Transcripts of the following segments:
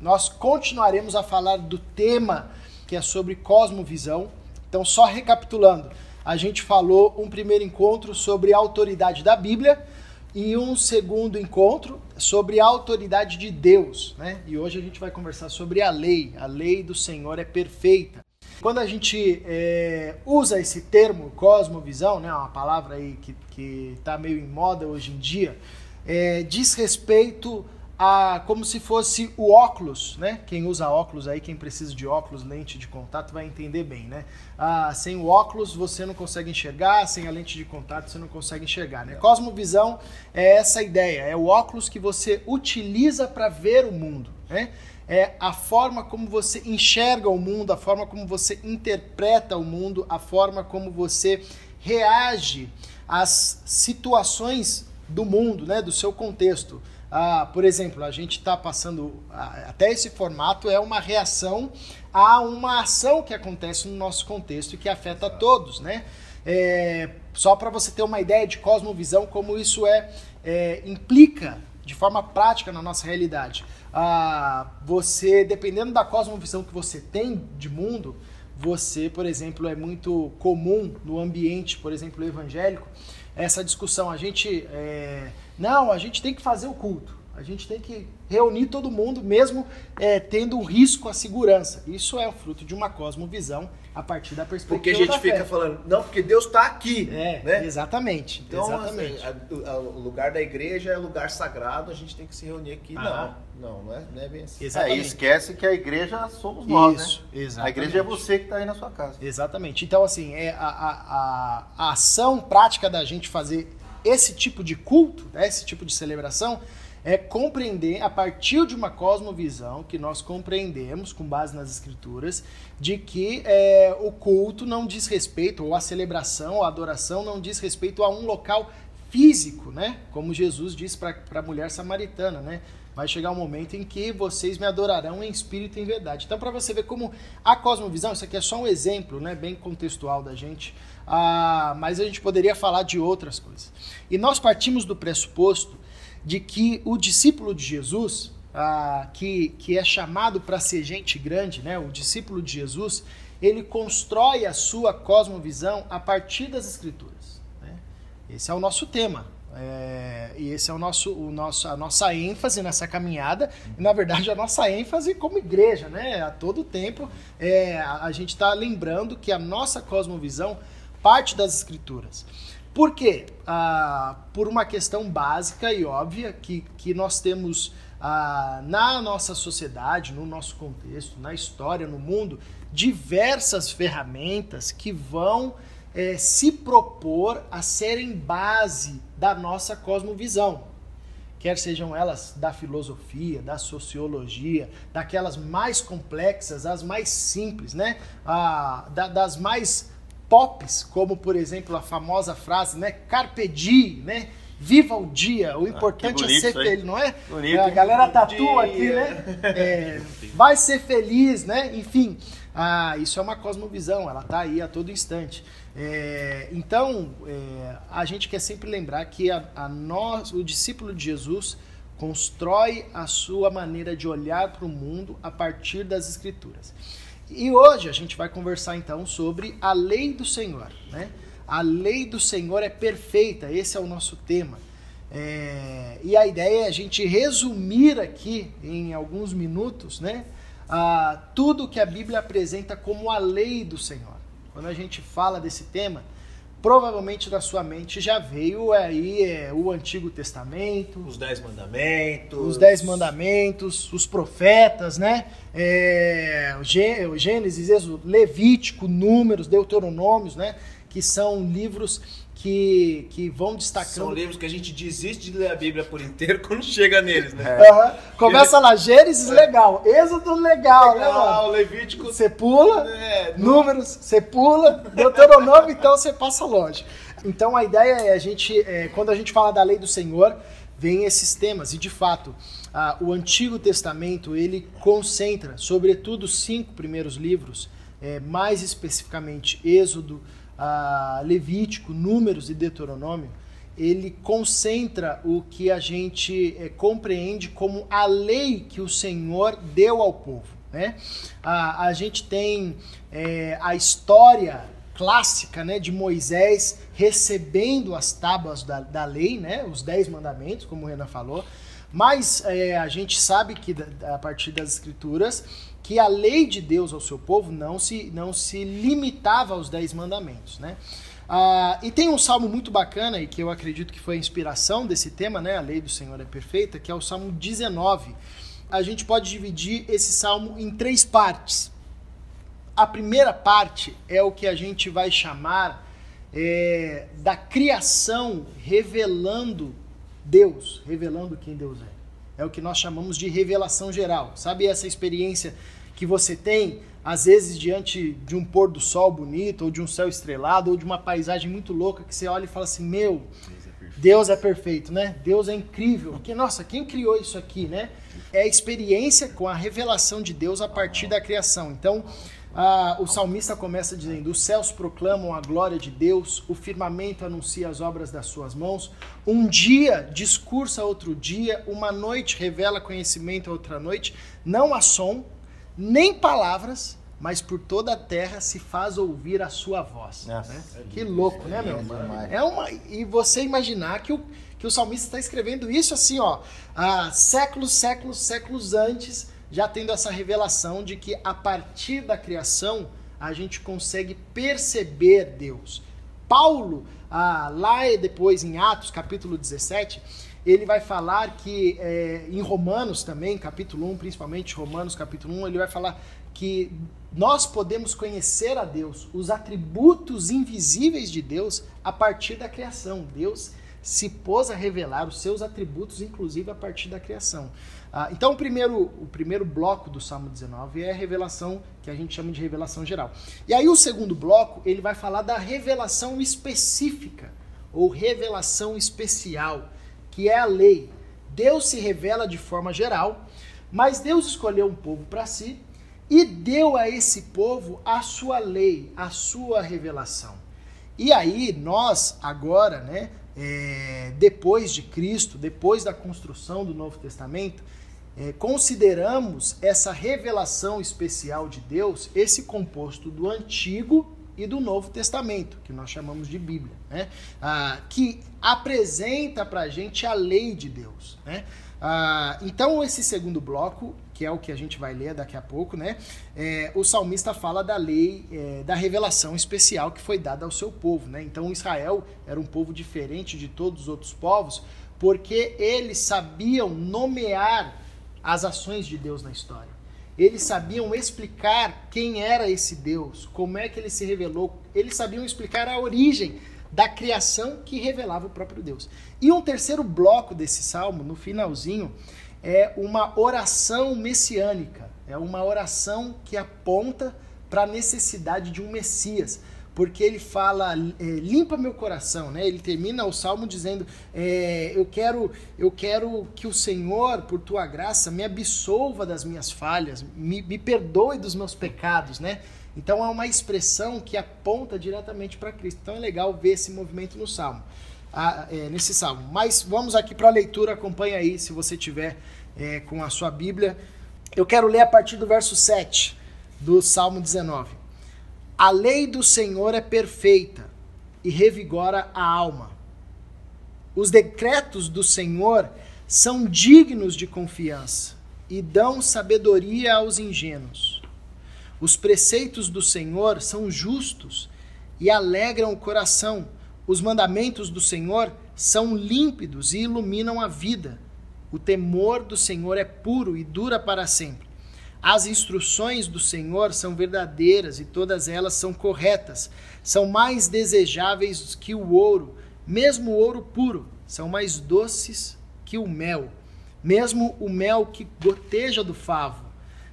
nós continuaremos a falar do tema que é sobre cosmovisão. Então, só recapitulando, a gente falou um primeiro encontro sobre a autoridade da Bíblia e um segundo encontro sobre a autoridade de Deus, né? E hoje a gente vai conversar sobre a lei. A lei do Senhor é perfeita. Quando a gente é, usa esse termo cosmovisão, né, uma palavra aí que está meio em moda hoje em dia, é, diz respeito a como se fosse o óculos, né? Quem usa óculos aí, quem precisa de óculos, lente de contato, vai entender bem, né? Ah, sem o óculos você não consegue enxergar, sem a lente de contato você não consegue enxergar, né? Cosmovisão é essa ideia, é o óculos que você utiliza para ver o mundo, né? É a forma como você enxerga o mundo, a forma como você interpreta o mundo, a forma como você reage às situações do mundo, né? Do seu contexto. Ah, por exemplo, a gente está passando. Até esse formato é uma reação a uma ação que acontece no nosso contexto e que afeta todos, né? É, só para você ter uma ideia de cosmovisão, como isso é, é, implica de forma prática na nossa realidade. Ah, você, dependendo da cosmovisão que você tem de mundo, você, por exemplo, é muito comum no ambiente, por exemplo, evangélico, essa discussão. A gente. É, não, a gente tem que fazer o culto. A gente tem que reunir todo mundo, mesmo é, tendo um risco à segurança. Isso é o fruto de uma cosmovisão a partir da perspectiva Porque a gente fica falando, não, porque Deus está aqui. É, né? exatamente. Então, exatamente. Assim, a, a, o lugar da igreja é lugar sagrado, a gente tem que se reunir aqui. Ah. Não, não, não é, não é bem assim. É, Exatamente. e esquece que a igreja somos nós, Isso, né? exatamente. A igreja é você que está aí na sua casa. Exatamente. Então, assim, é a, a, a, a ação prática da gente fazer esse tipo de culto, né, esse tipo de celebração, é compreender a partir de uma cosmovisão que nós compreendemos com base nas escrituras de que é, o culto não diz respeito ou a celebração ou a adoração não diz respeito a um local físico, né? Como Jesus disse para a mulher samaritana, né? Vai chegar um momento em que vocês me adorarão em espírito e em verdade. Então, para você ver como a cosmovisão, isso aqui é só um exemplo, né, bem contextual da gente, ah, mas a gente poderia falar de outras coisas. E nós partimos do pressuposto de que o discípulo de Jesus, ah, que, que é chamado para ser gente grande, né, o discípulo de Jesus, ele constrói a sua cosmovisão a partir das Escrituras. Né? Esse é o nosso tema. É, e esse é o nosso, o nosso, a nossa ênfase nessa caminhada, e na verdade a nossa ênfase como igreja, né? A todo tempo é, a, a gente está lembrando que a nossa cosmovisão parte das escrituras. Por quê? Ah, por uma questão básica e óbvia que, que nós temos ah, na nossa sociedade, no nosso contexto, na história, no mundo, diversas ferramentas que vão é, se propor a serem base da nossa cosmovisão. Quer sejam elas da filosofia, da sociologia, daquelas mais complexas, as mais simples, né? Ah, da, das mais pops, como por exemplo a famosa frase, né? Carpe diem, né? Viva o dia, o importante bonito é ser feliz, não é? Bonito, a hein? galera tatua aqui, né? É, vai ser feliz, né? Enfim, ah, isso é uma cosmovisão, ela tá aí a todo instante. É, então, é, a gente quer sempre lembrar que a, a nós, o discípulo de Jesus constrói a sua maneira de olhar para o mundo a partir das escrituras. E hoje a gente vai conversar então sobre a lei do Senhor, né? A lei do Senhor é perfeita, esse é o nosso tema. É, e a ideia é a gente resumir aqui em alguns minutos, né? a tudo que a Bíblia apresenta como a lei do Senhor. Quando a gente fala desse tema, provavelmente na sua mente já veio aí é, o Antigo Testamento, Os Dez Mandamentos. os Dez Mandamentos, os profetas, né? É, Gênesis, Êxodo, Levítico, Números, Deuteronômios, né? Que são livros que, que vão destacando São livros que a gente desiste de ler a Bíblia por inteiro quando chega neles, né? Aham. Começa lá, Gênesis, legal. Êxodo, legal, né, mano? Legal, Levítico. Você pula, É, números, você pula, Deuteronômio, então você passa longe. Então a ideia é a gente, é, quando a gente fala da lei do Senhor, vem esses temas. E de fato, o Antigo Testamento ele concentra, sobretudo, os cinco primeiros livros, é, mais especificamente Êxodo, Levítico, Números e Deuteronômio. ele concentra o que a gente é, compreende como a lei que o Senhor deu ao povo. Né? A, a gente tem é, a história clássica né, de Moisés recebendo as tábuas da, da lei, né, os dez mandamentos, como o Renan falou, mas é, a gente sabe que a partir das escrituras que a lei de Deus ao seu povo não se, não se limitava aos dez mandamentos, né? Ah, e tem um salmo muito bacana e que eu acredito que foi a inspiração desse tema, né? A lei do Senhor é perfeita, que é o salmo 19. A gente pode dividir esse salmo em três partes. A primeira parte é o que a gente vai chamar é, da criação revelando Deus, revelando quem Deus é. É o que nós chamamos de revelação geral. Sabe essa experiência que você tem às vezes diante de um pôr do sol bonito, ou de um céu estrelado, ou de uma paisagem muito louca, que você olha e fala assim, meu, Deus é perfeito, né? Deus é incrível. Porque, nossa, quem criou isso aqui, né? É a experiência com a revelação de Deus a partir da criação. Então, ah, o salmista começa dizendo: Os céus proclamam a glória de Deus, o firmamento anuncia as obras das suas mãos. Um dia discursa outro dia, uma noite revela conhecimento a outra noite. Não há som, nem palavras, mas por toda a terra se faz ouvir a sua voz. Né? que louco, né, meu? É uma e você imaginar que o que o salmista está escrevendo isso assim, ó, há séculos, séculos, séculos antes, já tendo essa revelação de que a partir da criação a gente consegue perceber Deus. Paulo, ah, lá depois em Atos, capítulo 17, ele vai falar que é, em Romanos também, capítulo 1, principalmente Romanos capítulo 1, ele vai falar que nós podemos conhecer a Deus, os atributos invisíveis de Deus, a partir da criação. Deus se pôs a revelar os seus atributos, inclusive a partir da criação. Ah, então, o primeiro, o primeiro bloco do Salmo 19 é a revelação, que a gente chama de revelação geral. E aí, o segundo bloco, ele vai falar da revelação específica, ou revelação especial que é a lei. Deus se revela de forma geral, mas Deus escolheu um povo para si e deu a esse povo a sua lei, a sua revelação. E aí nós agora, né, é, depois de Cristo, depois da construção do Novo Testamento, é, consideramos essa revelação especial de Deus, esse composto do Antigo e do Novo Testamento, que nós chamamos de Bíblia, né? Ah, que apresenta para a gente a lei de Deus. Né? Ah, então, esse segundo bloco, que é o que a gente vai ler daqui a pouco, né? É, o salmista fala da lei, é, da revelação especial que foi dada ao seu povo. Né? Então, Israel era um povo diferente de todos os outros povos, porque eles sabiam nomear as ações de Deus na história. Eles sabiam explicar quem era esse Deus, como é que ele se revelou. Eles sabiam explicar a origem da criação que revelava o próprio Deus. E um terceiro bloco desse salmo, no finalzinho, é uma oração messiânica. É uma oração que aponta para a necessidade de um Messias porque ele fala, é, limpa meu coração, né? Ele termina o salmo dizendo, é, eu quero, eu quero que o Senhor, por tua graça, me absolva das minhas falhas, me, me perdoe dos meus pecados, né? Então é uma expressão que aponta diretamente para Cristo. Então é legal ver esse movimento no salmo, ah, é, nesse salmo. Mas vamos aqui para a leitura, acompanha aí se você tiver é, com a sua Bíblia. Eu quero ler a partir do verso 7 do Salmo 19. A lei do Senhor é perfeita e revigora a alma. Os decretos do Senhor são dignos de confiança e dão sabedoria aos ingênuos. Os preceitos do Senhor são justos e alegram o coração. Os mandamentos do Senhor são límpidos e iluminam a vida. O temor do Senhor é puro e dura para sempre. As instruções do Senhor são verdadeiras e todas elas são corretas. São mais desejáveis que o ouro, mesmo o ouro puro. São mais doces que o mel, mesmo o mel que goteja do favo.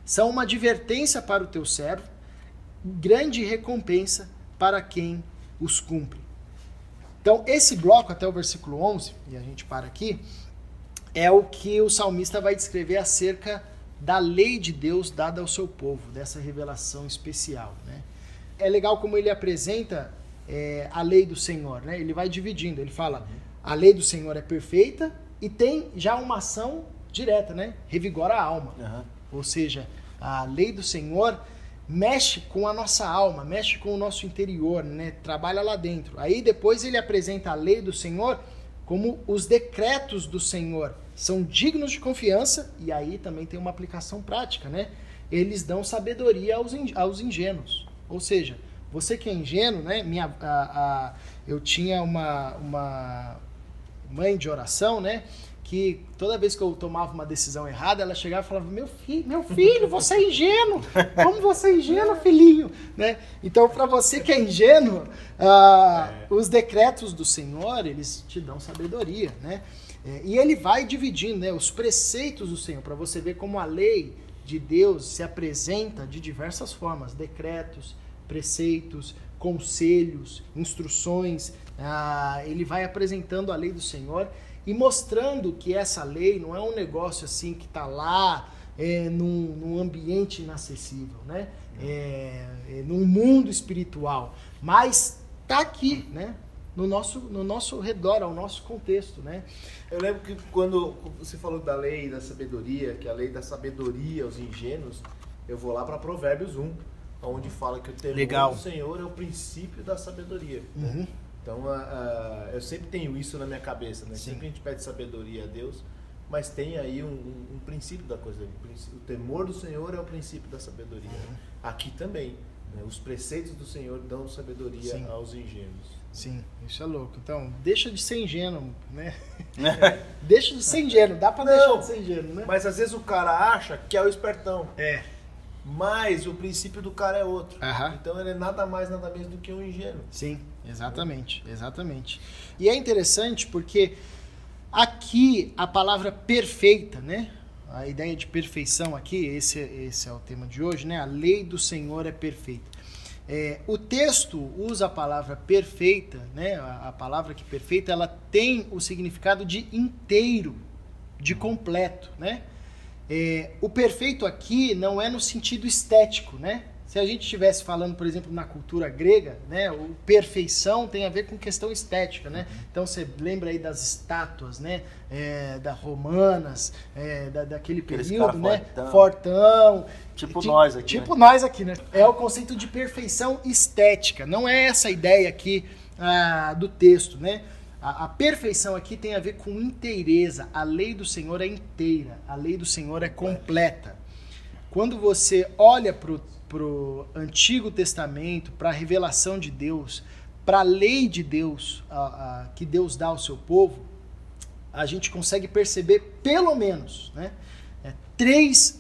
São uma advertência para o teu servo, grande recompensa para quem os cumpre. Então, esse bloco até o versículo 11, e a gente para aqui, é o que o salmista vai descrever acerca da lei de Deus dada ao seu povo, dessa revelação especial. Né? É legal como ele apresenta é, a lei do Senhor. Né? Ele vai dividindo, ele fala a lei do Senhor é perfeita e tem já uma ação direta, né? Revigora a alma. Aham. Ou seja, a lei do Senhor mexe com a nossa alma, mexe com o nosso interior, né? Trabalha lá dentro. Aí depois ele apresenta a lei do Senhor como os decretos do Senhor são dignos de confiança e aí também tem uma aplicação prática, né? Eles dão sabedoria aos, aos ingênuos. Ou seja, você que é ingênuo, né? Minha, a- a- eu tinha uma, uma mãe de oração, né? Que toda vez que eu tomava uma decisão errada, ela chegava e falava: Meu filho, meu filho, você é ingênuo. Como você é ingênuo, filhinho? Né? Então, para você que é ingênuo, ah, os decretos do Senhor, eles te dão sabedoria, né? É, e ele vai dividindo né, os preceitos do Senhor, para você ver como a lei de Deus se apresenta de diversas formas: decretos, preceitos, conselhos, instruções. Ah, ele vai apresentando a lei do Senhor e mostrando que essa lei não é um negócio assim que está lá é, num, num ambiente inacessível, né? É, é, num mundo espiritual, mas está aqui, né? No nosso, no nosso redor, ao nosso contexto, né? Eu lembro que quando você falou da lei da sabedoria, que a lei da sabedoria aos ingênuos, eu vou lá para Provérbios 1, onde fala que o temor Legal. do Senhor é o princípio da sabedoria. né? Uhum. Então, a- a- eu sempre tenho isso na minha cabeça, né? Sim. Sempre a gente pede sabedoria a Deus, mas tem aí um, um- um princípio da coisa. O temor do Senhor é o princípio da sabedoria. Uhum. Aqui também, né? os preceitos do Senhor dão sabedoria Sim. aos ingênuos. Sim, isso é louco. Então, deixa de ser ingênuo, né? deixa de ser ingênuo, dá pra Não. deixar de ser ingênuo, né? Mas às vezes o cara acha que é o espertão, É. mas o princípio do cara é outro. Aham. Então ele é nada mais, nada menos do que um ingênuo. Sim, exatamente, exatamente. E é interessante porque aqui a palavra perfeita, né? A ideia de perfeição aqui, esse, esse é o tema de hoje, né? A lei do Senhor é perfeita. É, o texto usa a palavra perfeita, né? A, a palavra que perfeita, ela tem o significado de inteiro, de completo, né? É, o perfeito aqui não é no sentido estético, né? Se a gente estivesse falando, por exemplo, na cultura grega, né, o perfeição tem a ver com questão estética, né? Então você lembra aí das estátuas, né, é, da romanas, é, da, daquele período, né, fortão. fortão, Tipo Ti- nós aqui, Tipo nós aqui, né? É o conceito de perfeição estética. Não é essa ideia aqui ah, do texto, né? A, a perfeição aqui tem a ver com inteireza. A lei do Senhor é inteira. A lei do Senhor é completa. Quando você olha para o Antigo Testamento, para a revelação de Deus, para a lei de Deus a- a- que Deus dá ao seu povo, a gente consegue perceber pelo menos né, é, três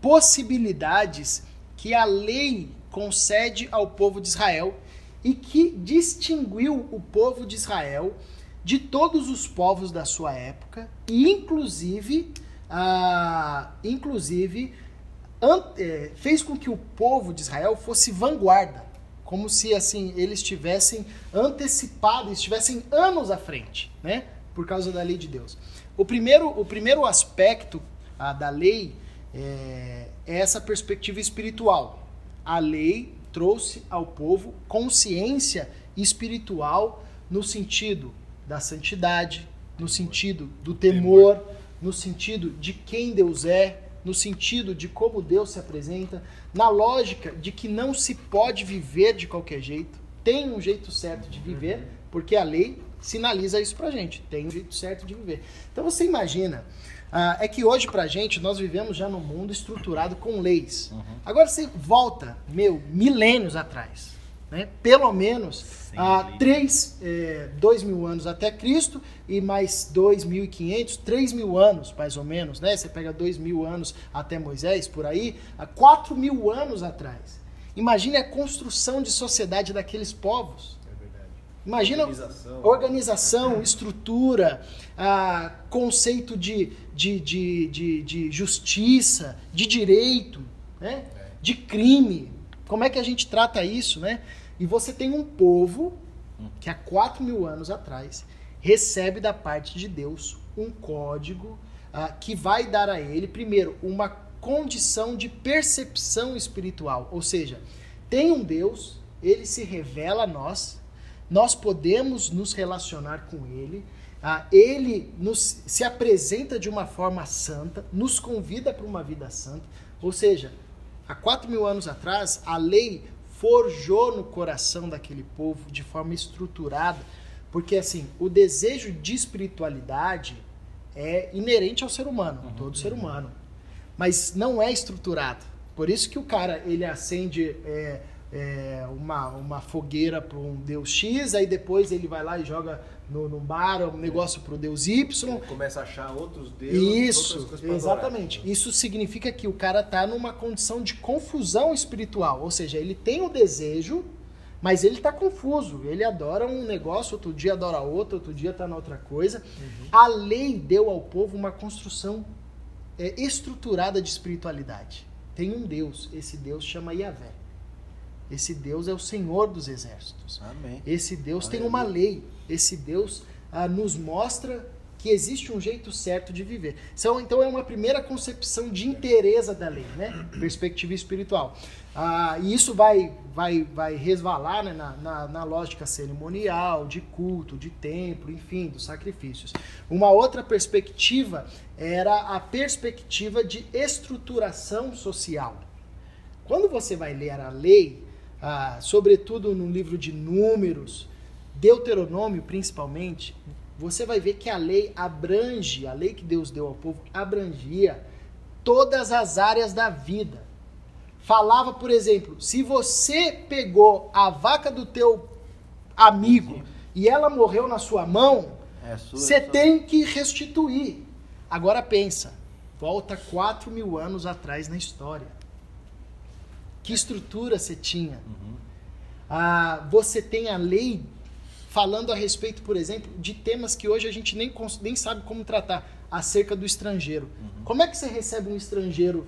possibilidades que a lei concede ao povo de Israel e que distinguiu o povo de Israel de todos os povos da sua época inclusive ah, inclusive fez com que o povo de Israel fosse vanguarda como se assim eles tivessem antecipado, estivessem anos à frente, né? Por causa da lei de Deus. O primeiro, o primeiro aspecto ah, da lei é, é essa perspectiva espiritual. A lei trouxe ao povo consciência espiritual no sentido da santidade, no sentido do temor, no sentido de quem Deus é, no sentido de como Deus se apresenta, na lógica de que não se pode viver de qualquer jeito, tem um jeito certo de viver, porque a lei sinaliza isso pra gente, tem um jeito certo de viver. Então você imagina, ah, é que hoje pra gente nós vivemos já num mundo estruturado com leis. Agora você volta, meu, milênios atrás, né? Pelo menos há lei. três, é, dois mil anos até Cristo e mais dois mil e quinhentos, três mil anos mais ou menos, né? Você pega dois mil anos até Moisés, por aí, há quatro mil anos atrás. Imagine a construção de sociedade daqueles povos. É verdade. Imagina Organização. organização, estrutura, ah, conceito de, de, de, de, de justiça, de direito, né? de crime. Como é que a gente trata isso, né? E você tem um povo que há quatro mil anos atrás recebe da parte de Deus um código ah, que vai dar a ele, primeiro, uma condição de percepção espiritual. Ou seja, tem um Deus, ele se revela a nós, nós podemos nos relacionar com ele ah, ele nos, se apresenta de uma forma santa, nos convida para uma vida santa. Ou seja, há quatro mil anos atrás, a lei forjou no coração daquele povo de forma estruturada, porque assim, o desejo de espiritualidade é inerente ao ser humano, Uhum. todo ser humano, mas não é estruturado. Por isso que o cara ele acende é, é, uma, uma fogueira para um deus X, aí depois ele vai lá e joga no, no bar um negócio para o deus Y. Começa a achar outros deuses, Isso, exatamente. adorar. Isso significa que o cara tá numa condição de confusão espiritual, ou seja, ele tem o desejo, mas ele tá confuso. Ele adora um negócio, outro dia adora outro, outro dia tá na outra coisa. A lei deu ao povo uma construção é, estruturada de espiritualidade. Tem um Deus, esse Deus chama Yahvé. Esse Deus é o Senhor dos exércitos. Amém. Esse Deus tem Aleluia. uma lei. Esse Deus ah, nos mostra que existe um jeito certo de viver. Então, então é uma primeira concepção de inteireza da lei, né? Perspectiva espiritual. Ah, e isso vai, vai, vai resvalar né, na, na, na lógica cerimonial, de culto, de templo, enfim, dos sacrifícios. Uma outra perspectiva era a perspectiva de estruturação social. Quando você vai ler a lei, ah, sobretudo no livro de Números, Deuteronômio principalmente, você vai ver que a lei abrange, a lei que Deus deu ao povo, abrangia todas as áreas da vida. Falava, por exemplo, se você pegou a vaca do teu amigo e ela morreu na sua mão, É sua. você é tem que restituir. Agora pensa, volta 4 mil anos atrás na história. Que estrutura você tinha? Uhum. Ah, você tem a lei falando a respeito, por exemplo, de temas que hoje a gente nem, nem sabe como tratar, acerca do estrangeiro. Como é que você recebe um estrangeiro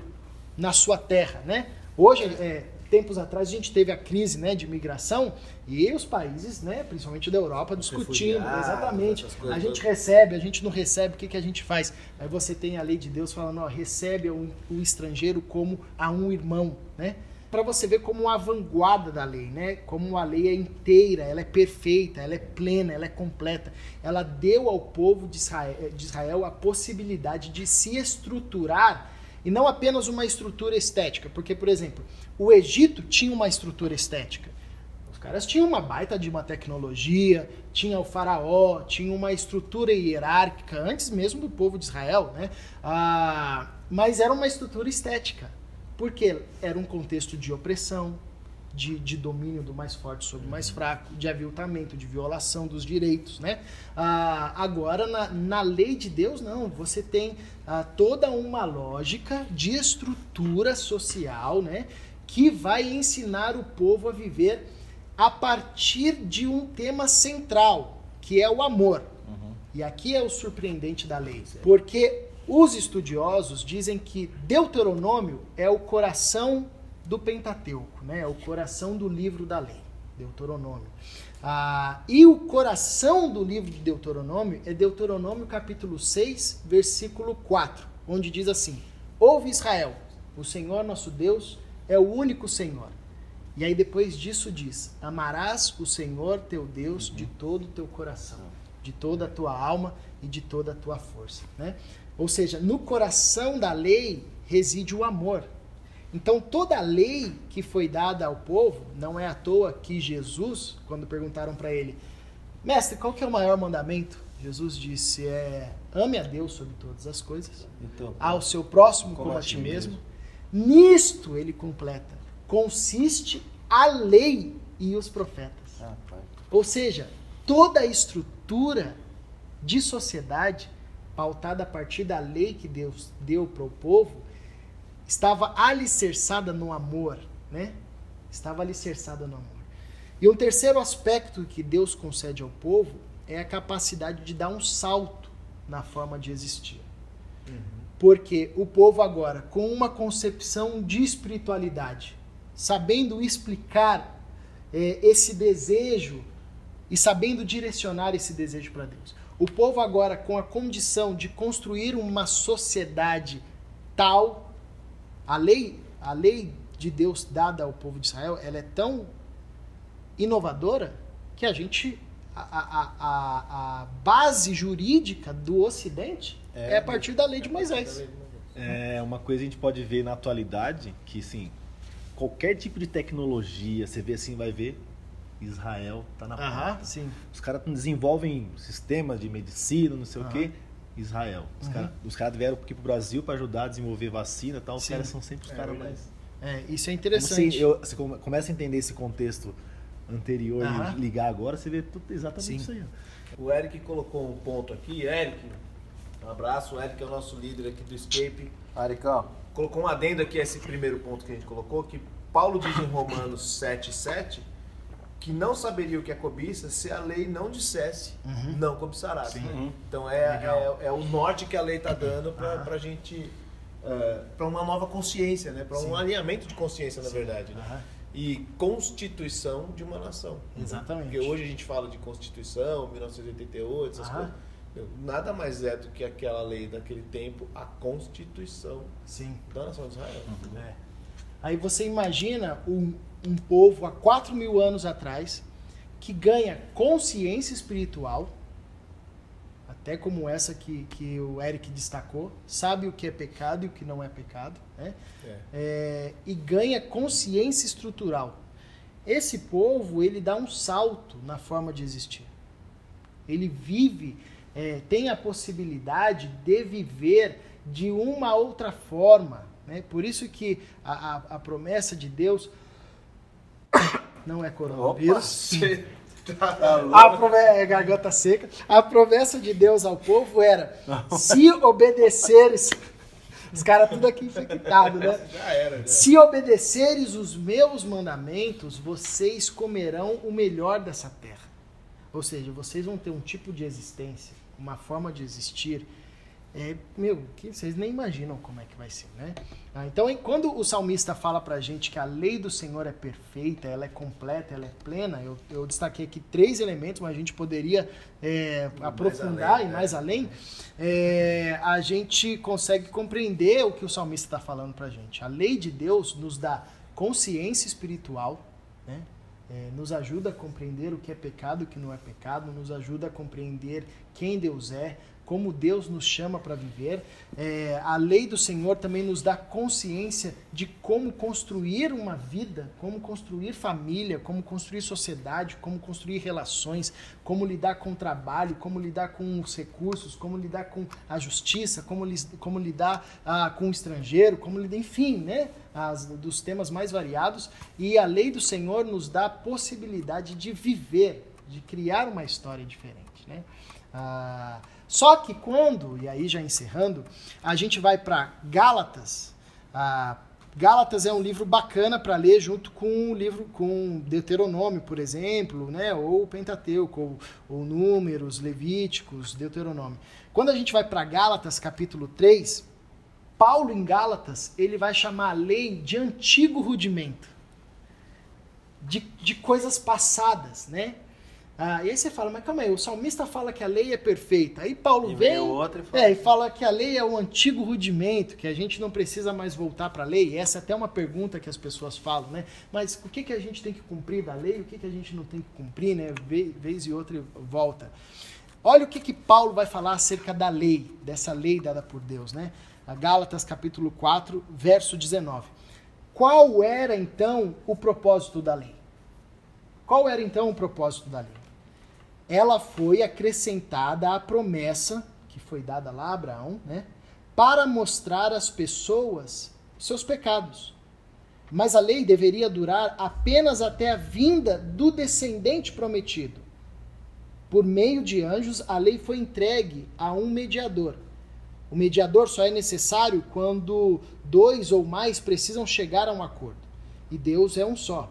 na sua terra, né? Hoje, é, tempos atrás, a gente teve a crise né, de imigração e os países, né, principalmente da Europa, discutindo, exatamente. A gente recebe, a gente não recebe, o que, que a gente faz? Aí você tem a lei de Deus falando, ó, recebe o, o estrangeiro como a um irmão, né? Para você ver como uma vanguarda da lei, né? Como a lei é inteira, ela é perfeita, ela é plena, ela é completa. Ela deu ao povo de Israel, de Israel a possibilidade de se estruturar e não apenas uma estrutura estética, porque, por exemplo, o Egito tinha uma estrutura estética. Os caras tinham uma baita de uma tecnologia, tinha o faraó, tinha uma estrutura hierárquica, antes mesmo do povo de Israel, né? Ah, mas era uma estrutura estética, porque era um contexto de opressão, de, de domínio do mais forte sobre o mais fraco, de aviltamento, de violação dos direitos, né? Ah, agora, na, na lei de Deus, não. Você tem ah, toda uma lógica de estrutura social, né? Que vai ensinar o povo a viver a partir de um tema central, que é o amor. E aqui é o surpreendente da lei, porque os estudiosos dizem que Deuteronômio é o coração do Pentateuco, né? É o coração do livro da lei, Deuteronômio. Ah, e o coração do livro de Deuteronômio é Deuteronômio capítulo 6, versículo 4, onde diz assim: Ouve Israel, o Senhor nosso Deus é o único Senhor. E aí depois disso diz: Amarás o Senhor teu Deus de todo o teu coração, de toda a tua alma e de toda a tua força, né? Ou seja, no coração da lei reside o amor. Então toda a lei que foi dada ao povo, não é à toa que Jesus, quando perguntaram para ele, mestre, qual que é o maior mandamento? Jesus disse é ame a Deus sobre todas as coisas, Então, ao seu próximo como, a ti mesmo. Nisto ele completa, consiste a lei e os profetas. rapaz. Ou seja, toda a estrutura de sociedade pautada a partir da lei que Deus deu para o povo estava alicerçada no amor, né? Estava alicerçada no amor. E um terceiro aspecto que Deus concede ao povo é a capacidade de dar um salto na forma de existir. Porque o povo agora, com uma concepção de espiritualidade, sabendo explicar eh, esse desejo e sabendo direcionar esse desejo para Deus. O povo agora com a condição de construir uma sociedade tal, a lei, a lei de Deus dada ao povo de Israel, ela é tão inovadora que a gente a, a, a, a base jurídica do Ocidente é, É. a partir da lei de Moisés. É uma coisa que a gente pode ver na atualidade, que sim, qualquer tipo de tecnologia, você vê assim, vai ver, Israel tá na Aham, ponta. sim. Os caras desenvolvem sistemas de medicina, não sei o quê. Israel. Os Uhum. caras os caras vieram aqui pro Brasil para ajudar a desenvolver vacina e tal. Os Sim. caras são sempre os É caras mais. É, isso é Como interessante. Você, eu- você come- começa a entender esse contexto anterior e ligar agora, você vê tudo exatamente Sim. isso aí. O Eric colocou um ponto aqui. Eric, um abraço. O Eric é o nosso líder aqui do Escape. Aricão, Colocou um adendo aqui a esse primeiro ponto que a gente colocou, que Paulo diz em Romanos 7,7 que não saberia o que é cobiça se a lei não dissesse Uhum. não cobiçarás. Sim. né? Então é, é, é o norte que a lei está dando para Aham. a gente. para uma nova consciência, né? para Sim. um alinhamento de consciência, na verdade. Né? Aham, E constituição de uma nação. Exatamente. Porque hoje a gente fala de Constituição, 1988, essas coisas. Nada mais é do que aquela lei daquele tempo, a Constituição Sim. da nação de Israel. É. Aí você imagina um, um povo há 4 mil anos atrás que ganha consciência espiritual, até como essa que, que o Eric destacou, sabe o que é pecado e o que não é pecado, né? É. É, e ganha consciência estrutural. Esse povo ele dá um salto na forma de existir. Ele vive, é, tem a possibilidade de viver de uma outra forma. Né? Por isso que a, a, a promessa de Deus não é coronavírus. A prome- é garganta seca. A promessa de Deus ao povo era: se obedeceres. Os caras tudo aqui infectado, né? Já era, já. Se obedeceres os meus mandamentos, vocês comerão o melhor dessa terra. Ou seja, vocês vão ter um tipo de existência, uma forma de existir. É, meu, que vocês nem imaginam como é que vai ser, né? Ah, então, quando o salmista fala pra gente que a lei do Senhor é perfeita, ela é completa, ela é plena, eu, eu destaquei aqui três elementos, mas a gente poderia é, mais aprofundar além, e né? mais além. É, a gente consegue compreender o que o salmista está falando pra gente. A lei de Deus nos dá consciência espiritual, né? É, nos ajuda a compreender o que é pecado e o que não é pecado, nos ajuda a compreender quem Deus é, como Deus nos chama para viver. É, a lei do Senhor também nos dá consciência de como construir uma vida, como construir família, como construir sociedade, como construir relações, como lidar com o trabalho, como lidar com os recursos, como lidar com a justiça, como, lis- como lidar ah, com o estrangeiro, como lidar, enfim, né? As, dos temas mais variados. E a lei do Senhor nos dá a possibilidade de viver, de criar uma história diferente, né? Ah, só que quando, e aí já encerrando, a gente vai para Gálatas. ah, Gálatas é um livro bacana para ler junto com o livro com Deuteronômio, por exemplo, né? ou Pentateuco, ou, ou Números, Levíticos, Deuteronômio. Quando a gente vai para Gálatas, capítulo 3, Paulo em Gálatas, ele vai chamar a lei de antigo rudimento. De, de coisas passadas, né? Ah, e aí você fala, mas calma aí, o salmista fala que a lei é perfeita. Aí Paulo E vem e fala- é, e fala que a lei é o antigo rudimento, que a gente não precisa mais voltar para a lei. Essa é até uma pergunta que as pessoas falam, né? Mas o que, que a gente tem que cumprir da lei, o que, que a gente não tem que cumprir, né? Ve- Vez e outra volta. Olha o que, que Paulo vai falar acerca da lei, dessa lei dada por Deus, né? A Gálatas capítulo 4, verso 19. Qual era então o propósito da lei? Qual era então o propósito da lei? Ela foi acrescentada à promessa que foi dada lá a Abraão, né? Para mostrar às pessoas seus pecados. Mas a lei deveria durar apenas até a vinda do descendente prometido. Por meio de anjos, a lei foi entregue a um mediador. O mediador só é necessário quando dois ou mais precisam chegar a um acordo. E Deus é um só.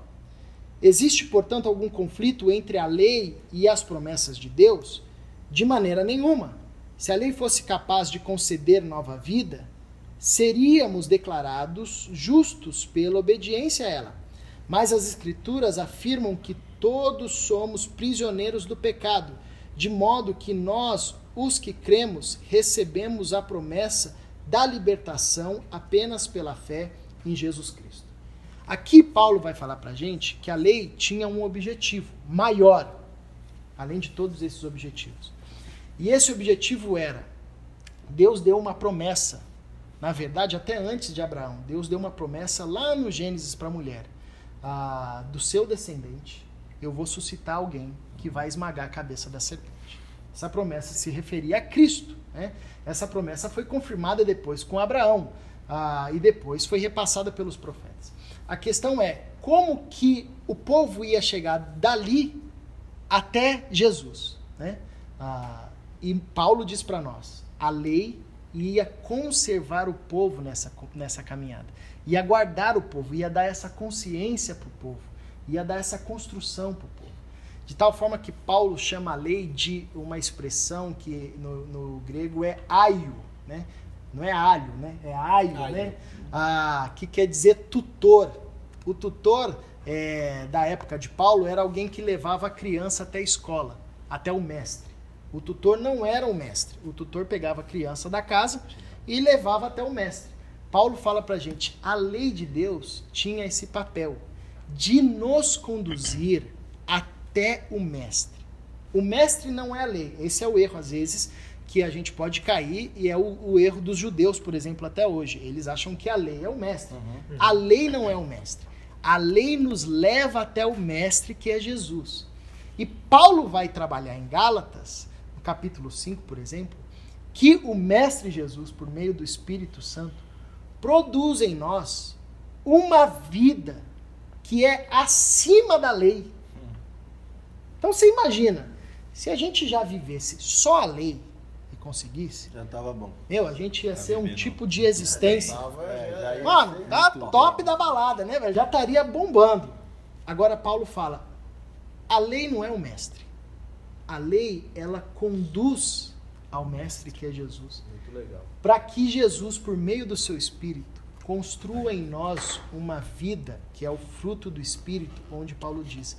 Existe, portanto, algum conflito entre a lei e as promessas de Deus? De maneira nenhuma. Se a lei fosse capaz de conceder nova vida, seríamos declarados justos pela obediência a ela. Mas as Escrituras afirmam que todos somos prisioneiros do pecado, de modo que nós, os que cremos, recebemos a promessa da libertação apenas pela fé em Jesus Cristo. Aqui Paulo vai falar para gente que a lei tinha um objetivo maior. A além de todos esses objetivos. E esse objetivo era: Deus deu uma promessa, na verdade, até antes de Abraão, Deus deu uma promessa lá no Gênesis para a mulher: ah, do seu descendente, eu vou suscitar alguém que vai esmagar a cabeça da serpente. Essa promessa se referia a Cristo. Né? Essa promessa foi confirmada depois com Abraão ah, e depois foi repassada pelos profetas. A questão é como que o povo ia chegar dali até Jesus. Né? Ah, e Paulo diz para nós: a lei ia conservar o povo nessa, nessa caminhada, ia guardar o povo, ia dar essa consciência para o povo, ia dar essa construção para o povo. De tal forma que Paulo chama a lei de uma expressão que no, no grego é aio, né? não é alho, né? é aio, aio. Né? Ah, que quer dizer tutor. O tutor é, da época de Paulo era alguém que levava a criança até a escola, até o mestre. O tutor não era o mestre. O tutor pegava a criança da casa e levava até o mestre. Paulo fala pra gente, a lei de Deus tinha esse papel de nos conduzir até o mestre. O mestre não é a lei. Esse é o erro, às vezes, que a gente pode cair e é o, o erro dos judeus, por exemplo, até hoje. Eles acham que a lei é o mestre. Uhum. A lei não é o mestre. A lei nos leva até o mestre que é Jesus. E Paulo vai trabalhar em Gálatas, no capítulo 5, por exemplo, que o mestre Jesus, por meio do Espírito Santo, produz em nós uma vida que é acima da lei. Então você imagina, se a gente já vivesse só a lei, conseguisse. Já tava bom. Meu, a gente ia ser um tipo de existência. É, Mano, tá top da balada, né, velho? Já estaria bombando. Agora Paulo fala: a lei não é o mestre. A lei, ela conduz ao mestre que é Jesus. Muito legal. Para que Jesus, por meio do seu espírito, construa em nós uma vida que é o fruto do espírito, onde Paulo diz: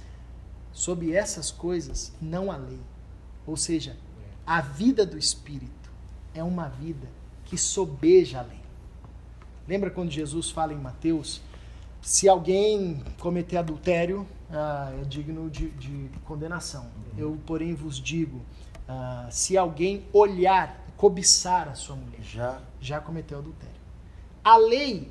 sob essas coisas não há lei. Ou seja, a vida do Espírito é uma vida que sobeja a lei. Lembra quando Jesus fala em Mateus? Se alguém cometer adultério, ah, é digno de, de condenação. Uhum. Eu, porém, vos digo: ah, se alguém olhar, cobiçar a sua mulher, já, já cometeu adultério. A lei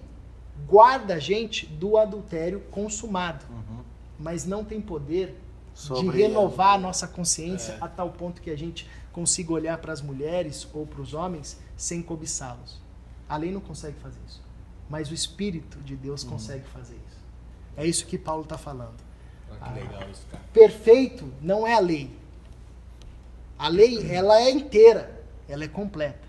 guarda a gente do adultério consumado, uhum. mas não tem poder Sobre de renovar a nossa consciência é. a tal ponto que a gente consiga olhar para as mulheres ou para os homens sem cobiçá-los. A lei não consegue fazer isso. Mas o Espírito de Deus uhum. consegue fazer isso. É isso que Paulo está falando. Ah, que legal isso, cara. Perfeito não é a lei. A lei, ela é inteira, ela é completa.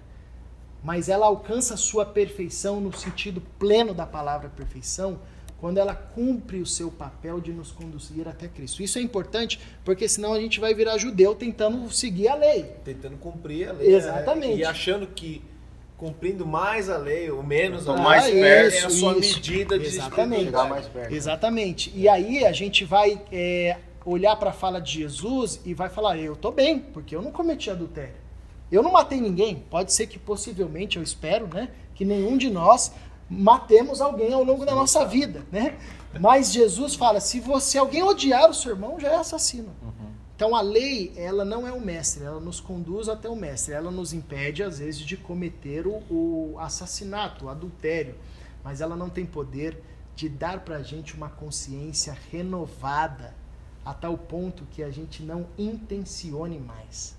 Mas ela alcança a sua perfeição no sentido pleno da palavra perfeição quando ela cumpre o seu papel de nos conduzir até Cristo. Isso é importante porque senão a gente vai virar judeu tentando seguir a lei. Tentando cumprir a lei. Exatamente. É, e achando que cumprindo mais a lei ou menos a mais perto é a sua isso. medida de Exatamente. chegar mais perto. Exatamente. E aí a gente vai é, olhar para a fala de Jesus e vai falar: eu estou bem, porque eu não cometi adultério. Eu não matei ninguém. Pode ser que possivelmente, eu espero, né, que nenhum de nós matemos alguém ao longo da nossa vida, né? Mas Jesus fala: se você alguém odiar o seu irmão, já é assassino. Uhum. Então a lei, ela não é o mestre, ela nos conduz até o mestre, ela nos impede às vezes de cometer o, o assassinato, o adultério, mas ela não tem poder de dar para a gente uma consciência renovada a tal ponto que a gente não intencione mais.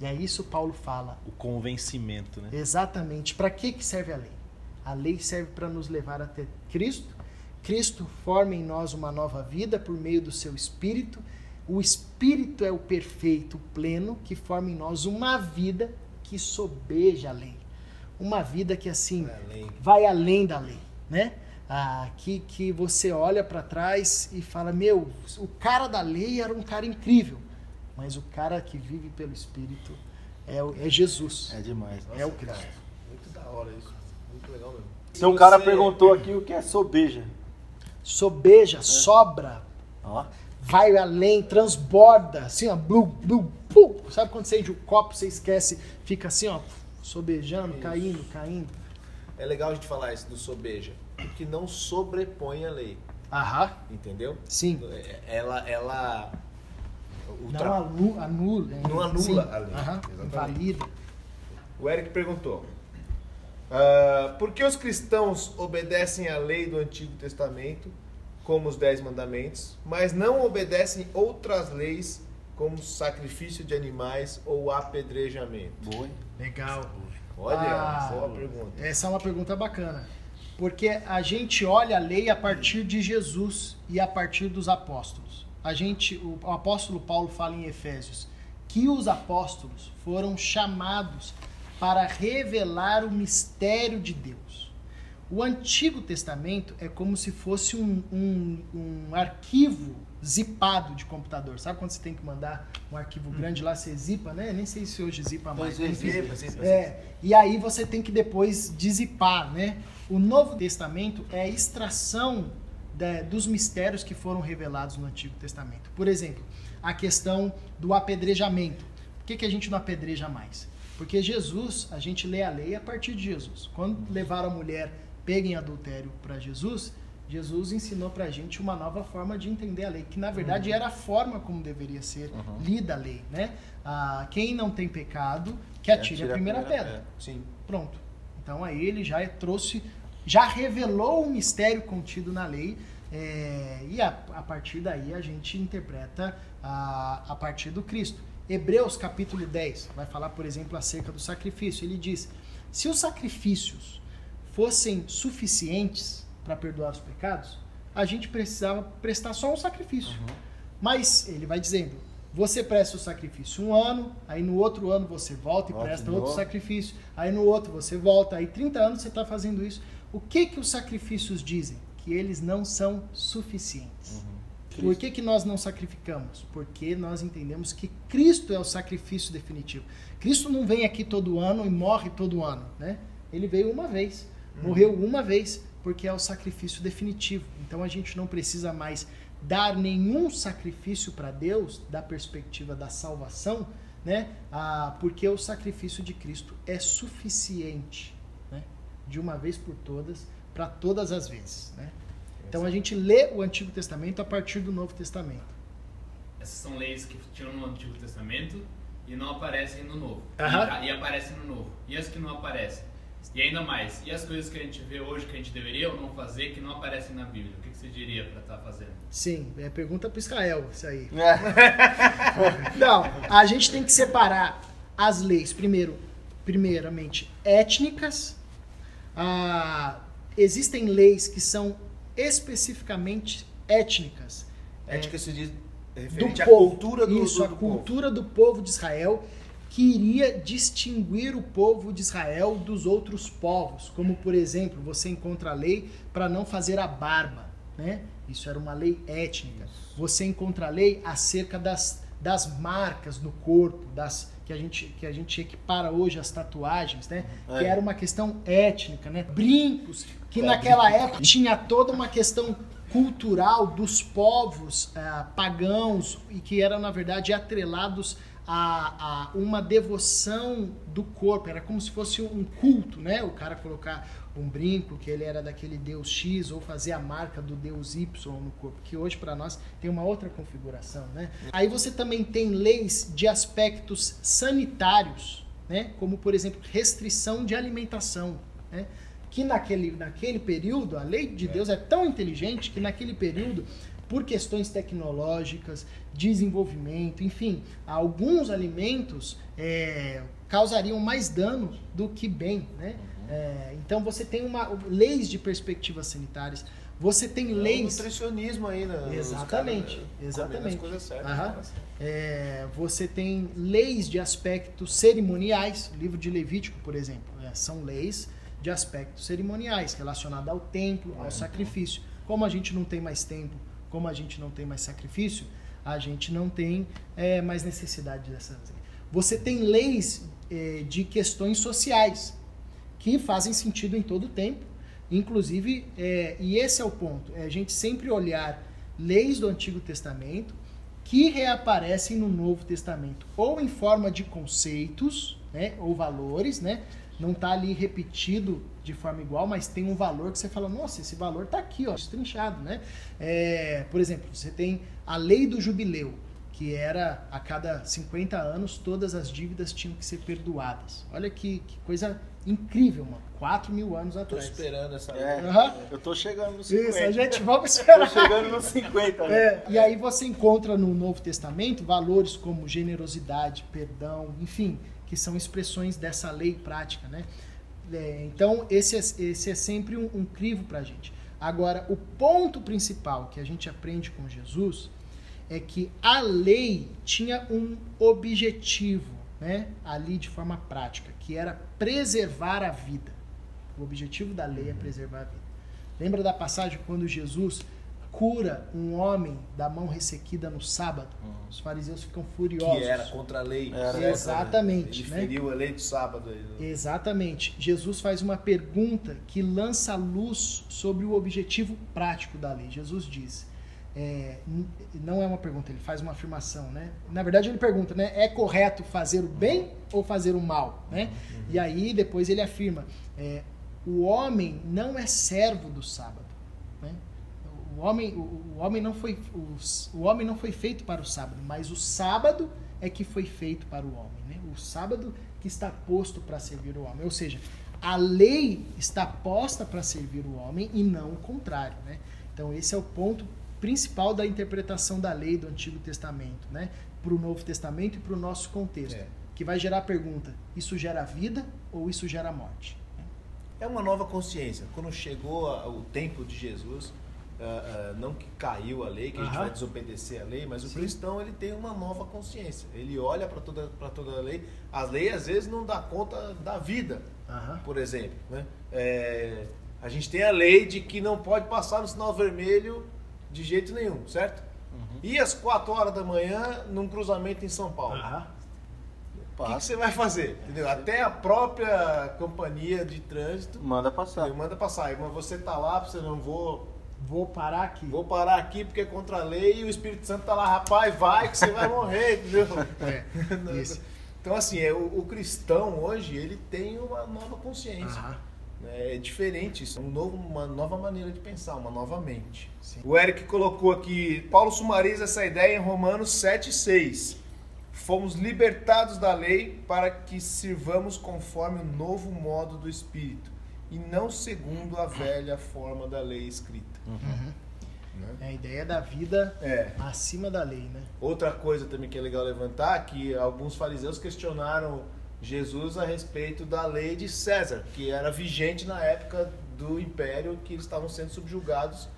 E é isso Paulo fala. O convencimento, né? Exatamente. Para que, que serve a lei? A lei serve para nos levar até Cristo. Cristo forma em nós uma nova vida por meio do seu Espírito. O Espírito é o perfeito, o pleno, que forma em nós uma vida que sobeja a lei. Uma vida que, assim, vai além da lei, né? Ah, que, que você olha para trás e fala: Meu, o cara da lei era um cara incrível, mas o cara que vive pelo Espírito é, é Jesus. É demais. Nossa, é o Cristo. Cara, muito da hora isso legal mesmo. Então o cara perguntou aqui o que é sobeja. Sobeja, é. sobra. Ó. Vai além, transborda, assim, ó, blu, blu, blu. Sabe quando você enche o copo, você esquece, fica assim, ó, sobejando, isso. caindo, caindo. É legal a gente falar isso do sobeja, porque não sobrepõe a lei. Aham. Entendeu? Sim. Ela, ela ultra- Não anu- anula. Não anula Sim. a lei. Aham, Exatamente. Invalida. O Eric perguntou: ah, por que os cristãos obedecem à lei do Antigo Testamento, como os Dez Mandamentos, mas não obedecem outras leis, como sacrifício de animais ou apedrejamento? Boa? Legal. Olha, Ah. boa pergunta. Essa é uma pergunta bacana. Porque a gente olha a lei a partir de Jesus e a partir dos apóstolos. A gente, o, o apóstolo Paulo fala em Efésios que os apóstolos foram chamados para revelar o mistério de Deus. O Antigo Testamento é como se fosse um, um, um arquivo zipado de computador. Sabe quando você tem que mandar um arquivo grande lá, você zipa, né? Nem sei se hoje zipa mais. Pois é, enfim. Zipa, zipa, É, e aí você tem que depois dizipar, né? O Novo Testamento é a extração da- dos mistérios que foram revelados no Antigo Testamento. Por exemplo, a questão do apedrejamento. Por que, que a gente não apedreja mais? Porque Jesus, a gente lê a lei a partir de Jesus. Quando levaram a mulher pega em adultério para Jesus, Jesus ensinou para a gente uma nova forma de entender a lei, que na verdade era a forma como deveria ser lida a lei, né? Ah, quem não tem pecado, que atire a primeira, pedra. Sim. Pronto. Então aí ele já trouxe, já revelou o mistério contido na lei, é, e a, a partir daí a gente interpreta a, a partir do Cristo. Hebreus capítulo 10 vai falar, por exemplo, acerca do sacrifício. Ele diz: se os sacrifícios fossem suficientes para perdoar os pecados, a gente precisava prestar só um sacrifício. Mas ele vai dizendo: você presta o sacrifício um ano, aí no outro ano você volta e Volta presta outro novo. sacrifício, aí no outro você volta, aí 30 anos você está fazendo isso. O que que os sacrifícios dizem? Que eles não são suficientes. Por que, que nós não sacrificamos? Porque nós entendemos que Cristo é o sacrifício definitivo. Cristo não vem aqui todo ano e morre todo ano, né? Ele veio uma vez, morreu uma vez, porque é o sacrifício definitivo. Então a gente não precisa mais dar nenhum sacrifício para Deus da perspectiva da salvação, né? Ah, porque o sacrifício de Cristo é suficiente, né? De uma vez por todas, para todas as vezes, né? Então a gente lê o Antigo Testamento a partir do Novo Testamento. Essas são leis que tinham no Antigo Testamento e não aparecem no Novo. Aham. E, e aparecem no Novo. E as que não aparecem? E ainda mais, e as coisas que a gente vê hoje que a gente deveria ou não fazer que não aparecem na Bíblia? O que que você diria para estar fazendo? Sim, é pergunta para Israel isso aí. É. Não, a gente tem que separar as leis, primeiro, primeiramente, étnicas. Ah, existem leis que são especificamente étnicas. Ética se diz do referente à povo. cultura do, Isso, do, a do cultura do povo de Israel que iria distinguir o povo de Israel dos outros povos, como por exemplo, você encontra a lei para não fazer a barba, né? Isso era uma lei étnica. Você encontra a lei acerca das, das marcas no corpo, das que a gente que a gente equipara hoje as tatuagens, né? Que É. era uma questão étnica, né? Brincos, que naquela época tinha toda uma questão cultural dos povos ah, pagãos e que eram, na verdade, atrelados a, a uma devoção do corpo. Era como se fosse um culto, né? O cara colocar um brinco, que ele era daquele deus X, ou fazer a marca do deus Y no corpo, que hoje para nós tem uma outra configuração, né? Aí você também tem leis de aspectos sanitários, né? Como, por exemplo, restrição de alimentação, né? que naquele, naquele período, a lei de Deus é tão inteligente que naquele período, por questões tecnológicas, desenvolvimento, enfim, alguns alimentos é, causariam mais dano do que bem, né? É, então você tem uma, leis de perspectivas sanitárias, você tem É leis nutricionismo aí, né? Os Exatamente, caras comendo exatamente. As coisas certas. Né? É, você tem leis de aspectos cerimoniais, livro de Levítico, por exemplo, é, são leis de aspectos cerimoniais relacionados ao templo, ao sacrifício. Como a gente não tem mais templo, como a gente não tem mais sacrifício, a gente não tem é, mais necessidade dessas leis. Você tem leis é, de questões sociais que fazem sentido em todo o tempo, inclusive, é, e esse é o ponto, é a gente sempre olhar leis do Antigo Testamento que reaparecem no Novo Testamento, ou em forma de conceitos, né, ou valores, né? Não está ali repetido de forma igual, mas tem um valor que você fala, nossa, esse valor está aqui, ó, estrinchado, né? É, por exemplo, você tem a lei do jubileu, que que era a cada 50 anos todas as dívidas tinham que ser perdoadas. Olha que, que coisa incrível, mano. 4 mil anos Tô atrás. esperando essa É, Aham. eu tô chegando nos 50. Isso, a gente vamos Tô esperar. chegando nos 50. né? É, e aí você encontra no Novo Testamento valores como generosidade, perdão, enfim, que são expressões dessa lei prática, né? É, então esse é, esse é sempre um, um crivo para a gente. Agora, o ponto principal que a gente aprende com Jesus é que a lei tinha um objetivo, né? Ali de forma prática, que era preservar a vida. O objetivo da lei é preservar a vida. Lembra da passagem quando Jesus cura um homem da mão ressequida no sábado? Os fariseus ficam furiosos. Que era contra a lei. Era. Contra a lei. Exatamente, Ele né? feriu a lei do sábado. aí. Exatamente. Jesus faz uma pergunta que lança luz sobre o objetivo prático da lei. Jesus diz, é, não é uma pergunta, ele faz uma afirmação, né? Na verdade ele pergunta, né? É correto fazer o bem ou fazer o mal, né? E aí depois ele afirma, é, o homem não é servo do sábado, né? O homem, o, o homem não foi, o, o homem não foi feito para o sábado, mas o sábado é que foi feito para o homem, né? O sábado que está posto para servir o homem, ou seja, a lei está posta para servir o homem e não o contrário, né? Então esse é o ponto principal da interpretação da lei do Antigo Testamento, né? Para o Novo Testamento e para o nosso contexto, É. que vai gerar a pergunta: isso gera vida ou isso gera morte? É uma nova consciência. Quando chegou a- o tempo de Jesus, ah, ah, não que caiu a lei, que a gente vai desobedecer a lei, mas o Sim. cristão ele tem uma nova consciência. Ele olha para toda, pra toda a lei. As leis às vezes não dá conta da vida, Aham. por exemplo. Né? É, a gente tem a lei de que não pode passar no sinal vermelho de jeito nenhum, certo? E às 4 horas da manhã, num cruzamento em São Paulo. Aham. O que, que você vai fazer? Entendeu? Até a própria companhia de trânsito Manda passar. manda passar. Mas você tá lá, você não vou, Vou parar aqui. vou parar aqui porque é contra a lei e o Espírito Santo tá lá, rapaz, vai que você vai morrer, entendeu? É, isso. Então assim, é, o, o cristão hoje, ele tem uma nova consciência. Aham. Né? É diferente isso, é um novo, uma nova maneira de pensar, uma nova mente. Sim. O Eric colocou aqui, Paulo sumariza essa ideia em Romanos 7,6. Fomos libertados da lei para que sirvamos conforme o novo modo do Espírito, e não segundo a velha forma da lei escrita. Uhum. Né? É a ideia da vida É. acima da lei, né? Outra coisa também que é legal levantar, que alguns fariseus questionaram Jesus a respeito da lei de César, que era vigente na época do império que eles estavam sendo subjugados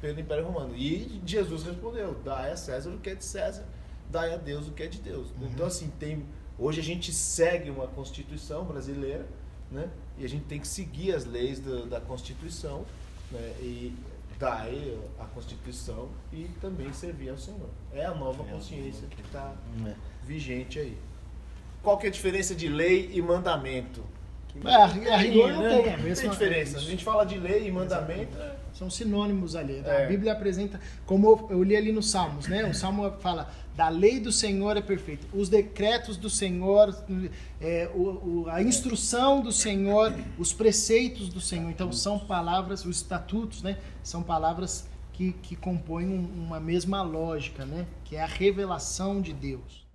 pelo Império Romano. E Jesus respondeu: dai a César o que é de César, dai a Deus o que é de Deus. Então assim, tem hoje a gente segue uma Constituição brasileira, né? E a gente tem que seguir as leis da, da Constituição, né? E dai a Constituição e também servir ao Senhor. É a nova consciência que está É. vigente aí. Qual que é a diferença de lei e mandamento? É, a, a rigor não né? tem. a Não mesma- tem diferença. A gente fala de lei e mandamento. é- São sinônimos ali. É. A Bíblia apresenta, como eu li ali nos Salmos, né? O Salmo fala, da lei do Senhor é perfeita. Os decretos do Senhor, é, o- o- a instrução do Senhor, os preceitos do Senhor. Então são palavras, os estatutos, né? São palavras que, que compõem um- uma mesma lógica, né? Que é a revelação de Deus.